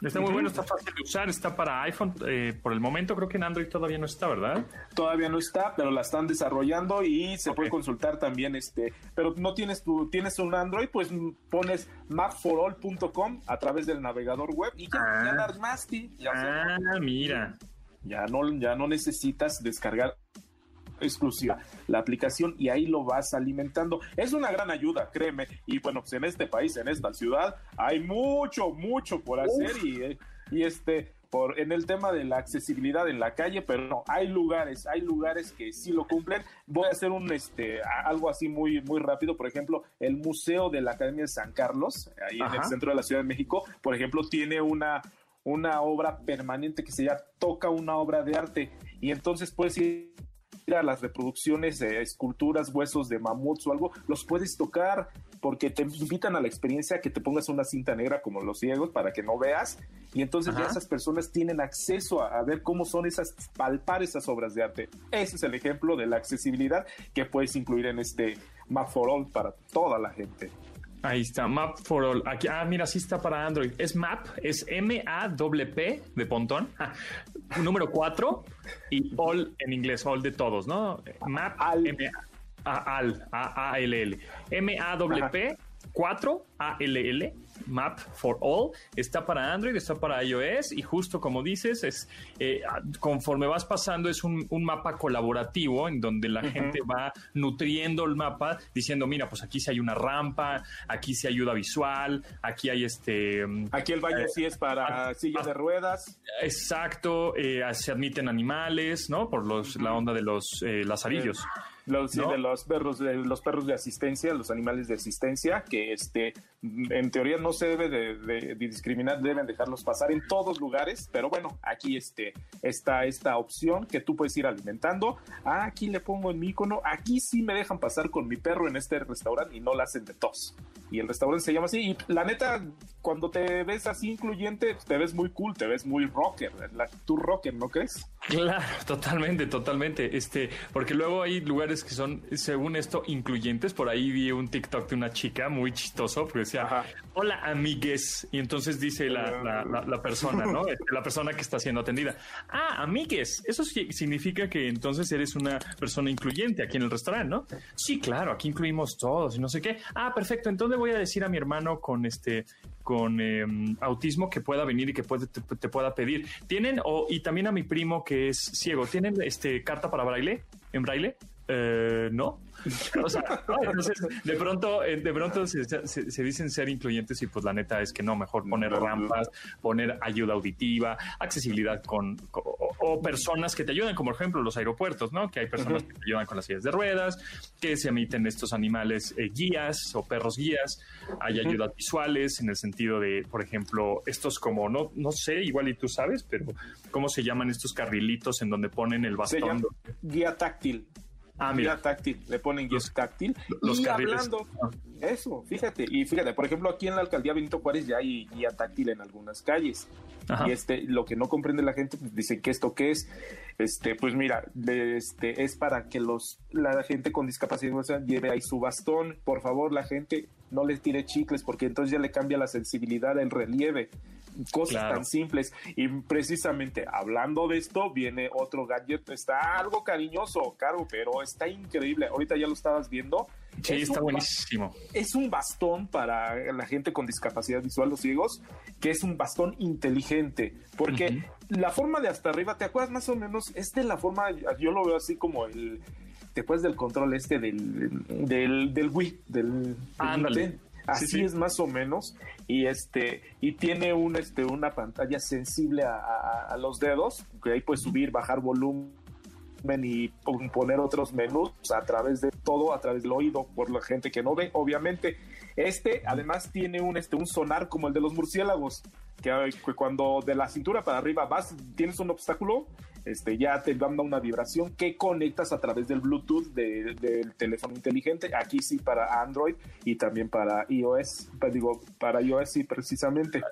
S3: Está muy bueno, está fácil de usar, está para iPhone. Eh, por el momento creo que en Android todavía no está, ¿verdad?
S8: Todavía no está, pero la están desarrollando y se puede consultar también este. Pero no tienes tu, tienes un Android, pues pones mapforall.com a través del navegador web y ya, ah. ya armaste.
S3: ah, mira.
S8: Ya no, ya no necesitas descargar exclusiva la aplicación y ahí lo vas alimentando. Es una gran ayuda, créeme. Y bueno, pues en este país, en esta ciudad, hay mucho, mucho por hacer y, y este, por, en el tema de la accesibilidad en la calle, pero no, hay lugares, hay lugares que sí lo cumplen. Voy a hacer un, este, algo así muy, muy rápido. Por ejemplo, el Museo de la Academia de San Carlos, ahí en el centro de la Ciudad de México, por ejemplo, tiene una, una obra permanente que se llama Toca una obra de arte. Y entonces puedes ir a las reproducciones de esculturas, huesos de mamuts o algo, los puedes tocar porque te invitan a la experiencia que te pongas una cinta negra como los ciegos para que no veas y entonces ya esas personas tienen acceso a, a, ver cómo son esas, palpar esas obras de arte. Ese es el ejemplo de la accesibilidad que puedes incluir en este Map for All para toda la gente.
S3: Ahí está, Map for All. Aquí, ah, mira, sí está para Android. Es Map, es M-A-P de pontón, [LAUGHS] número 4 y All en inglés, All de todos, ¿no? Map, M-A, Al, A-A-L-L. M-A-P 4 A-L-L Map for All. Está para Android, está para iOS y justo como dices, es eh, conforme vas pasando es un, mapa colaborativo en donde la gente va nutriendo el mapa diciendo, mira, pues aquí sí hay una rampa, aquí sí ayuda visual, aquí hay este...
S8: Aquí el baño eh, sí es para sillas de ruedas.
S3: Exacto, eh, se admiten animales, ¿no? Por los, la onda de los lazarillos.
S8: Los, de los perros, de los perros de asistencia, los animales de asistencia, que este, en teoría no se debe de, discriminar, deben dejarlos pasar en todos lugares, pero bueno, aquí este, está esta opción que tú puedes ir alimentando. Ah, aquí le pongo en mi icono, aquí sí me dejan pasar con mi perro en este restaurante y no la hacen de tos. Y el restaurante se llama así. Y la neta, cuando te ves así incluyente, te ves muy cool, te ves muy rocker. La, tú rocker, ¿no crees?
S3: Claro, totalmente, totalmente. Este, porque luego hay lugares que son, según esto, incluyentes. Por ahí vi un TikTok de una chica muy chistoso, porque decía, hola amigues. Y entonces dice la, la, persona, ¿no? [LAUGHS] Este, la persona que está siendo atendida. Ah, amigues. Eso significa que entonces eres una persona incluyente aquí en el restaurante, ¿no? Sí, claro, aquí incluimos todos y no sé qué. Ah, perfecto. Entonces voy a decir a mi hermano con este con em, autismo que pueda venir y que puede, te, pueda pedir. ¿Tienen, o, y también a mi primo que es ciego, ¿tienen este carta para braille? ¿En braille? Eh, no. [LAUGHS] O sea, de pronto, eh, de pronto se, dicen ser incluyentes y pues la neta es que no, mejor poner rampas, poner ayuda auditiva, accesibilidad con, o, personas que te ayuden, como por ejemplo los aeropuertos, ¿no? Que hay personas que te ayudan con las sillas de ruedas, que se emiten estos animales eh, guías o perros guías, hay ayudas visuales en el sentido de, por ejemplo, estos como, no, no sé, igual y tú sabes, pero ¿cómo se llaman estos carrilitos en donde ponen el bastón?
S8: guía táctil.
S3: Ah, mira.
S8: Guía táctil, le ponen guía táctil. Los y hablando, eso, fíjate, y fíjate, por ejemplo, aquí en la alcaldía Benito Juárez ya hay guía táctil en algunas calles. Y este, lo que no comprende la gente, pues dicen que esto qué es, este, pues mira, este, es para que los, la gente con discapacidad lleve ahí su bastón. Por favor, la gente no les tire chicles, porque entonces ya le cambia la sensibilidad, el relieve cosas tan simples. Y precisamente hablando de esto, viene otro gadget, está algo cariñoso, caro, pero está increíble. Ahorita ya lo estabas viendo.
S4: Sí,
S8: Es
S4: está buenísimo.
S8: es un bastón para la gente con discapacidad visual, los ciegos, que es un bastón inteligente, porque la forma de hasta arriba, ¿te acuerdas más o menos? Es de la forma, yo lo veo así como el, después del control este del, del, del Wii, del,
S4: Ándale.
S8: Así
S4: Sí, sí.
S8: es más o menos y este y tiene un este una pantalla sensible a, a- a los dedos que ahí puedes subir bajar volumen y pon- poner otros menús a través de todo, a través del oído, por la gente que no ve, obviamente. Este además tiene un, este, un sonar como el de los murciélagos, que, que cuando de la cintura para arriba vas, tienes un obstáculo, este, ya te manda una vibración que conectas a través del Bluetooth de- del teléfono inteligente. Aquí sí para Android y también para iOS, pa- digo, para iOS sí precisamente.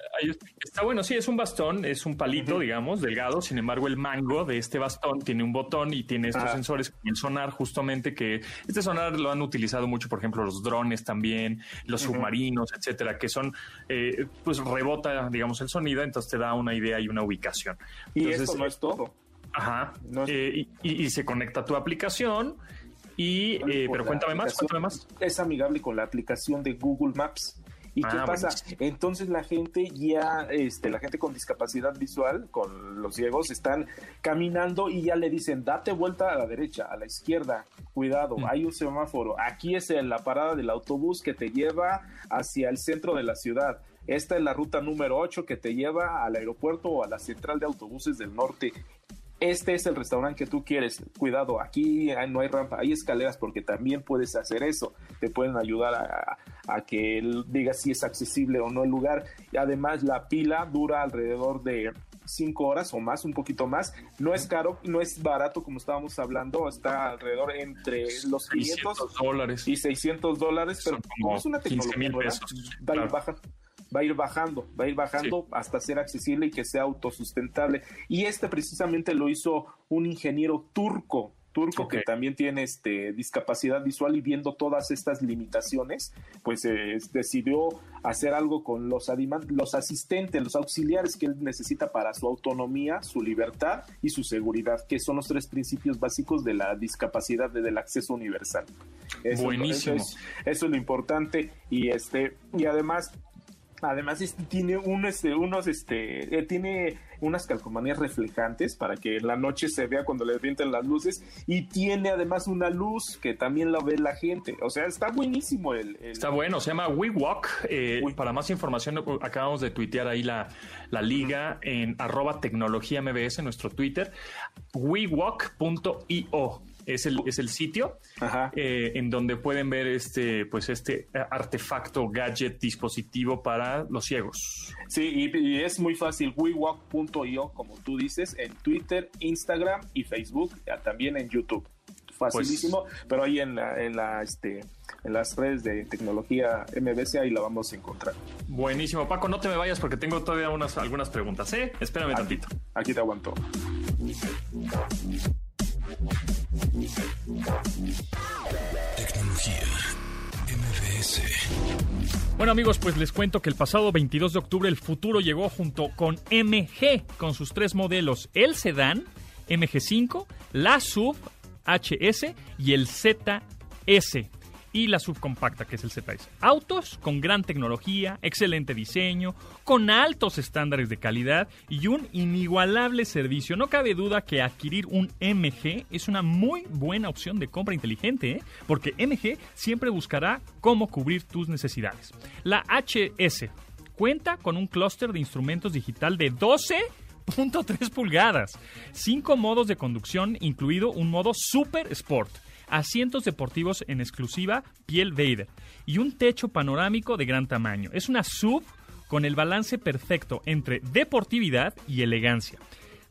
S4: Está bueno, sí, es un bastón, es un palito, digamos, delgado. Sin embargo, el mango de este bastón tiene un botón y tiene estos sensores como el sonar, justamente que este sonar lo han utilizado mucho, por ejemplo, los drones también, los submarinos, etcétera, que son, eh, pues rebota, digamos, el sonido, entonces te da una idea y una ubicación.
S8: Y
S4: Entonces,
S8: esto no es todo.
S4: Ajá.
S8: No es-
S4: Eh, y, y- se conecta a tu aplicación. Y, eh, pero cuéntame más, cuéntame más.
S8: Es amigable con la aplicación de Google Maps. ¿Y qué
S4: Ah,
S8: pasa?
S4: buenísimo.
S8: Entonces la gente ya, este, la gente con discapacidad visual, con los ciegos, están caminando y ya le dicen, date vuelta a la derecha, a la izquierda, cuidado,
S4: Mm.
S8: hay un semáforo, aquí es la parada del autobús que te lleva hacia el centro de la ciudad. Esta es la ruta número 8 que te lleva al aeropuerto o a la central de autobuses del norte este es el restaurante que tú quieres. Cuidado, aquí no hay rampa, hay escaleras porque también puedes hacer eso. Te pueden ayudar a, a que él diga si es accesible o no el lugar. Y además, la pila dura alrededor de cinco horas o más, un poquito más. No es caro, no es barato como estábamos hablando, está alrededor entre los 500
S4: 600 dólares.
S8: y 600 dólares, pero
S4: como
S8: es una
S4: 15
S8: tecnología nueva,
S4: claro.
S8: bajando va a ir bajando, va a ir bajando hasta ser accesible y que sea autosustentable. Y este precisamente lo hizo un ingeniero turco, turco que también tiene este discapacidad visual y viendo todas estas limitaciones, pues eh, decidió hacer algo con los, los asistentes, los auxiliares que él necesita para su autonomía, su libertad y su seguridad, que son los tres principios básicos de la discapacidad, de- del acceso universal. Eso-
S4: Buenísimo.
S8: Eso es, eso es lo importante y este y además Además este, tiene un, este, unos este eh, tiene unas calcomanías reflejantes para que en la noche se vea cuando le vienten las luces y tiene además una luz que también la ve la gente. O sea, está buenísimo el, el-
S4: Está bueno, se llama WeWalk. Eh, para más información, acabamos de tuitear ahí la, la liga en arroba tecnología MBS, nuestro Twitter. WeWalk.io es el, es el sitio eh, en donde pueden ver este, pues este eh, artefacto, gadget, dispositivo para los ciegos.
S8: Sí, y, y es muy fácil, wewalk.io, como tú dices, en Twitter, Instagram y Facebook, también en YouTube. Facilísimo, pero ahí en la, en la este en las redes de tecnología MBC ahí la vamos a encontrar.
S4: Buenísimo, Paco, no te me vayas porque tengo todavía unas, algunas preguntas, ¿eh? Espérame
S8: Aquí,
S4: tantito.
S8: aquí te aguanto.
S7: Tecnología. MBS.
S3: Bueno amigos, pues les cuento que el pasado 22 de octubre el futuro llegó junto con MG, con sus tres modelos, el sedán, MG5, la sub HS y el ZS. Y la subcompacta, que es el ZS. Autos con gran tecnología, excelente diseño, con altos estándares de calidad y un inigualable servicio. No cabe duda que adquirir un MG es una muy buena opción de compra inteligente, ¿eh? porque MG siempre buscará cómo cubrir tus necesidades. La HS cuenta con un clúster de instrumentos digital de 12.3 pulgadas, cinco modos de conducción, incluido un modo Super Sport, asientos deportivos en exclusiva piel Vader y un techo panorámico de gran tamaño. Es una sub con el balance perfecto entre deportividad y elegancia.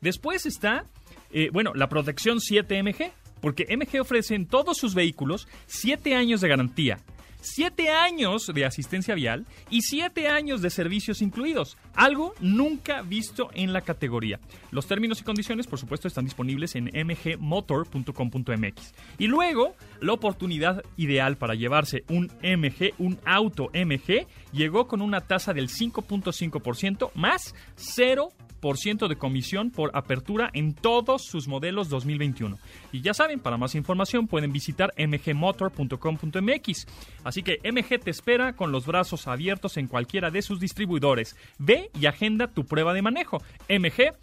S3: Después está, eh, bueno, la protección 7MG, porque MG ofrece en todos sus vehículos 7 años de garantía, 7 años de asistencia vial y 7 años de servicios incluidos, algo nunca visto en la categoría. Los términos y condiciones, por supuesto, están disponibles en mgmotor.com.mx. Y luego, la oportunidad ideal para llevarse un MG, un auto MG, llegó con una tasa del 5.5% más 0
S9: 10% de comisión por apertura en todos sus modelos 2021. Y ya saben, para más información pueden visitar mgmotor.com.mx. Así que MG te espera con los brazos abiertos en cualquiera de sus distribuidores. Ve y agenda tu prueba de manejo. MG,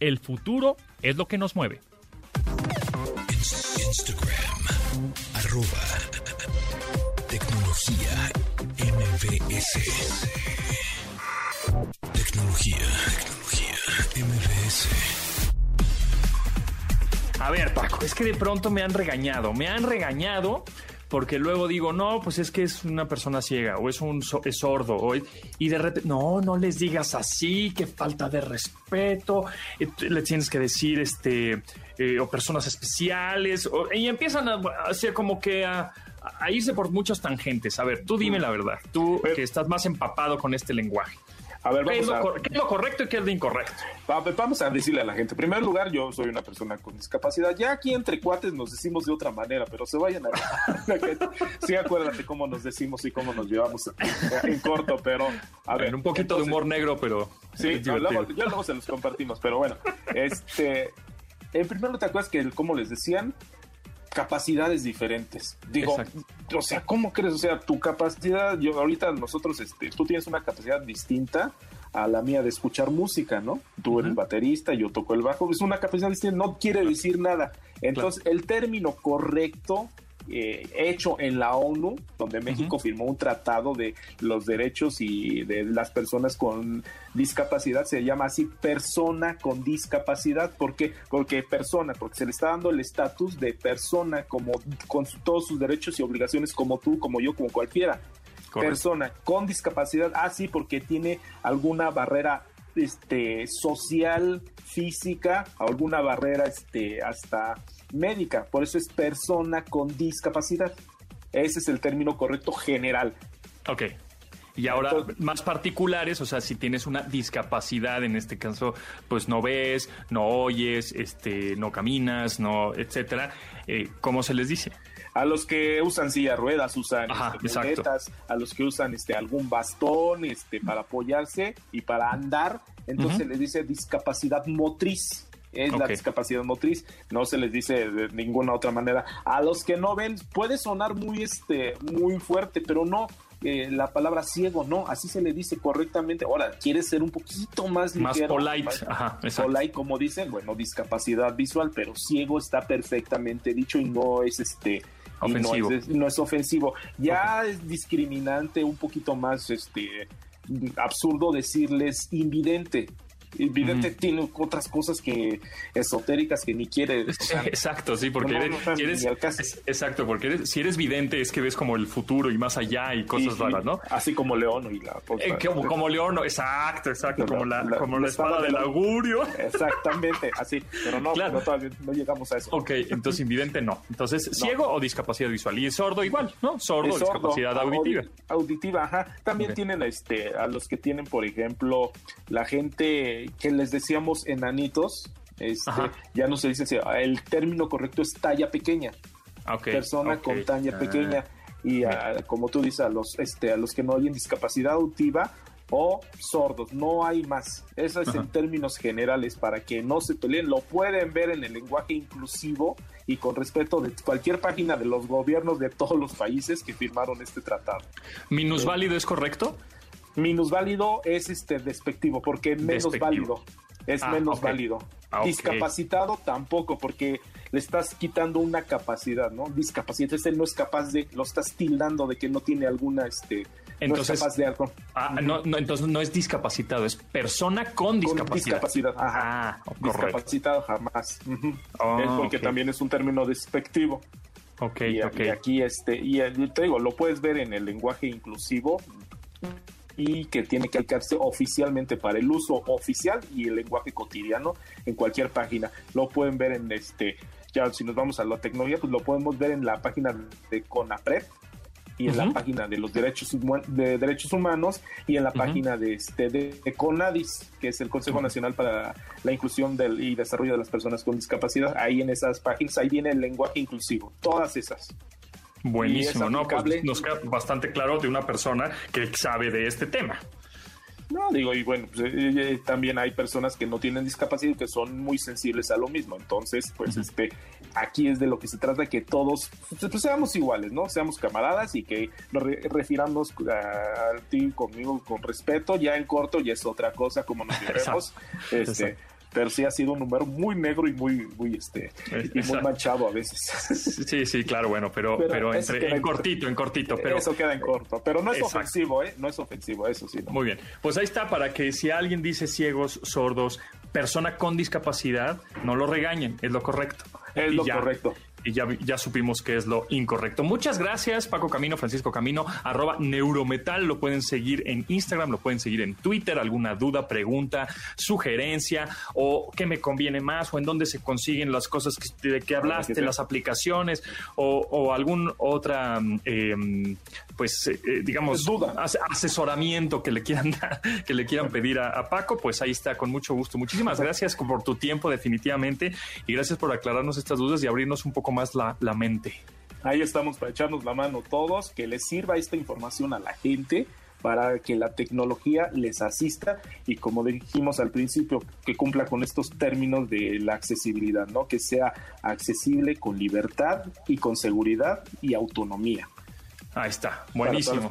S9: el futuro es lo que nos mueve.
S1: Instagram, tecnología. Tecnología, tecnología MBS.
S3: A ver, Paco, es que de pronto me han regañado. Me han regañado porque luego digo, no, pues es que es una persona ciega o es un so- es sordo o es- y de repente, no, no les digas así, que falta de respeto, eh, le tienes que decir, este, eh, o personas especiales, o- y empiezan a, a hacer como que a, a irse por muchas tangentes. A ver, tú dime la verdad, tú que estás más empapado con este lenguaje.
S8: A ver,
S3: ¿Qué es,
S8: vamos a,
S3: qué es lo correcto y qué es lo incorrecto?
S8: va- vamos a decirle a la gente. En primer lugar, yo soy una persona con discapacidad. Ya aquí entre cuates nos decimos de otra manera, pero se vayan a la [LAUGHS] gente. Sí, acuérdate cómo nos decimos y cómo nos llevamos en corto, pero a ver.
S3: En un poquito de humor negro, pero
S8: Sí,
S3: divertido.
S8: luego- ya luego se los compartimos, pero bueno, este, en primer lugar, ¿te acuerdas que, como les decían, capacidades diferentes? Digo,
S3: Exacto.
S8: o sea, ¿cómo crees? O sea, tu capacidad, yo ahorita nosotros, este, tú tienes una capacidad distinta a la mía de escuchar música, ¿no? Tú eres baterista, yo toco el bajo, es una capacidad distinta, no quiere decir nada. Entonces, el término correcto eh, hecho en la ONU, donde México firmó un tratado de los derechos y de las personas con discapacidad, se llama así persona con discapacidad. ¿Por qué? Porque persona, porque se le está dando el estatus de persona como con todos sus derechos y obligaciones como tú, como yo, como cualquiera.
S3: Correcto.
S8: Persona con discapacidad, ah, sí, porque tiene alguna barrera este, social, física, alguna barrera este, hasta médica. Por eso es persona con discapacidad. Ese es el término correcto general.
S3: Ok. Y ahora,
S8: Entonces-
S3: más particulares, o sea, si tienes una discapacidad, en este caso, pues no ves, no oyes, este, no caminas, no, etcétera, eh, ¿cómo se les dice?
S8: A los que usan silla ruedas, usan
S3: Ajá,
S8: este, muletas, a los que usan este, algún bastón este, para apoyarse y para andar, entonces se les dice discapacidad motriz. Es la discapacidad motriz, no se les dice de ninguna otra manera. A los que no ven, puede sonar muy, este, muy fuerte, pero no. eh, la palabra ciego, no, así se le dice correctamente. Ahora, ¿quieres ser un poquito más
S3: Más
S8: ligero?
S3: polite,
S8: Más-
S3: ajá, exacto.
S8: polite, como dicen, bueno, discapacidad visual, pero ciego está perfectamente dicho y no es este no
S3: Ofensivo.
S8: es, no es ofensivo. Ya es discriminante, un poquito más este absurdo decirles invidente. Invidente tiene otras cosas que esotéricas que ni quiere. o sea,
S3: Exacto, sí, porque
S8: no,
S3: eres,
S8: no
S3: si eres- es- exacto, porque eres- si eres vidente es que ves como el futuro y más allá y cosas
S8: y-
S3: raras, ¿no?
S8: Así como León y la
S3: Eh, como, como León, no, exacto, exacto, como la,
S8: la-
S3: como la
S8: la
S3: espada
S8: espada
S3: del augurio. [LAUGHS]
S8: Exactamente, así. Pero no,
S3: Claro.
S8: no, todavía no llegamos a eso.
S3: Ok, entonces invidente no. Entonces, ciego o discapacidad visual. Y sordo igual, ¿no? Sordo,
S8: sordo,
S3: discapacidad
S8: audi-
S3: auditiva.
S8: Auditiva, ajá. También
S3: Ok.
S8: tienen este, a los que tienen, por ejemplo, la gente que les decíamos enanitos, este, ya no se dice así, el término correcto es talla pequeña,
S3: Ah, ok,
S8: persona con talla
S3: Ah,
S8: pequeña. Y a- como tú dices, a los, este, a los que no oyen discapacidad auditiva o sordos, no hay más. Eso es
S3: Ajá.
S8: en términos generales para que no se peleen. Lo pueden ver en el lenguaje inclusivo y con respeto de cualquier página de los gobiernos de todos los países que firmaron este tratado.
S3: ¿Minusválido es correcto?
S8: Minusválido es este despectivo, porque menos
S3: Despectivo.
S8: válido. Es
S3: Ah,
S8: menos válido.
S3: Ah.
S8: Discapacitado tampoco, porque le estás quitando una capacidad, ¿no? Discapacidad, ese no es capaz de, lo estás tildando de que no tiene alguna, este, no
S3: Entonces-
S8: es capaz de algo.
S3: Ah, no, no, entonces no es discapacitado, es persona con
S8: Con
S3: discapacidad.
S8: discapacidad, ajá.
S3: Ah.
S8: Discapacitado jamás. Es porque también es un término despectivo.
S3: Ok,
S8: y,
S3: ok.
S8: y aquí este y te digo lo puedes ver en el lenguaje inclusivo y que tiene que aplicarse oficialmente para el uso oficial y el lenguaje cotidiano en cualquier página. Lo pueden ver en este ya si nos vamos a la tecnología pues lo podemos ver en la página de CONAPRED y en la página de los derechos de derechos humanos y en la página de este de, CONADIS que es el Consejo Nacional para la Inclusión del, y Desarrollo de las Personas con Discapacidad. Ahí en esas páginas ahí viene el lenguaje inclusivo todas esas
S3: Buenísimo, ¿no? Pues nos queda bastante claro de una persona que sabe de este tema.
S8: No, digo, y bueno, pues, eh, eh, también hay personas que no tienen discapacidad y que son muy sensibles a lo mismo. Entonces, pues, este, aquí es de lo que se trata, que todos pues, pues, seamos iguales, ¿no? Seamos camaradas y que nos refiramos a ti conmigo con respeto. Ya en corto ya es otra cosa, como nos [LAUGHS] diremos. Este, pero sí ha sido un número muy negro y muy, muy, este, y muy manchado a veces.
S3: Sí, sí, claro, bueno, pero, pero, entre, en cortito, en cortito. Pero,
S8: eso queda en corto, pero no es ofensivo, ¿eh? No es ofensivo, eso sí.
S3: Muy bien, pues ahí está para que si alguien dice ciegos, sordos, persona con discapacidad, no lo regañen, es lo correcto.
S8: Es lo correcto
S3: y ya, ya supimos que es lo incorrecto. Muchas gracias, Paco Camino, Francisco Camino, arroba neurometal. Lo pueden seguir en Instagram, lo pueden seguir en Twitter. Alguna duda, pregunta, sugerencia o qué me conviene más o en dónde se consiguen las cosas de que hablaste, las aplicaciones o, o algún otra, em, pues, eh, eh, digamos,
S8: duda.
S3: asesoramiento que le quieran [LAUGHS] que le quieran pedir a, a Paco, pues ahí está, con mucho gusto. Muchísimas gracias por tu tiempo, definitivamente, y gracias por aclararnos estas dudas y abrirnos un poco más la, la mente.
S8: Ahí estamos para echarnos la mano todos, que les sirva esta información a la gente para que la tecnología les asista y como dijimos al principio, que cumpla con estos términos de la accesibilidad, ¿no? Que sea accesible con libertad y con seguridad y autonomía.
S3: Ahí está, buenísimo.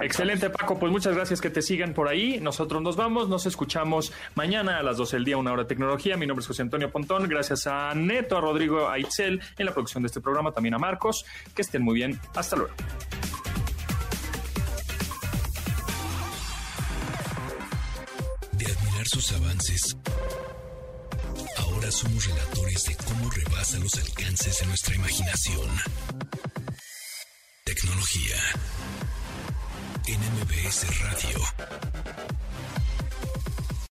S3: Excelente, Paco. Pues muchas gracias que te sigan por ahí. Nosotros nos vamos. Nos escuchamos mañana a las 12 del día, una hora de tecnología. Mi nombre es José Antonio Pontón. Gracias a Neto, a Rodrigo, a Itzel en la producción de este programa, también a Marcos. Que estén muy bien. Hasta luego.
S7: De admirar sus avances, ahora somos relatores de cómo rebasa los alcances de nuestra imaginación. Tecnología en MBS Radio.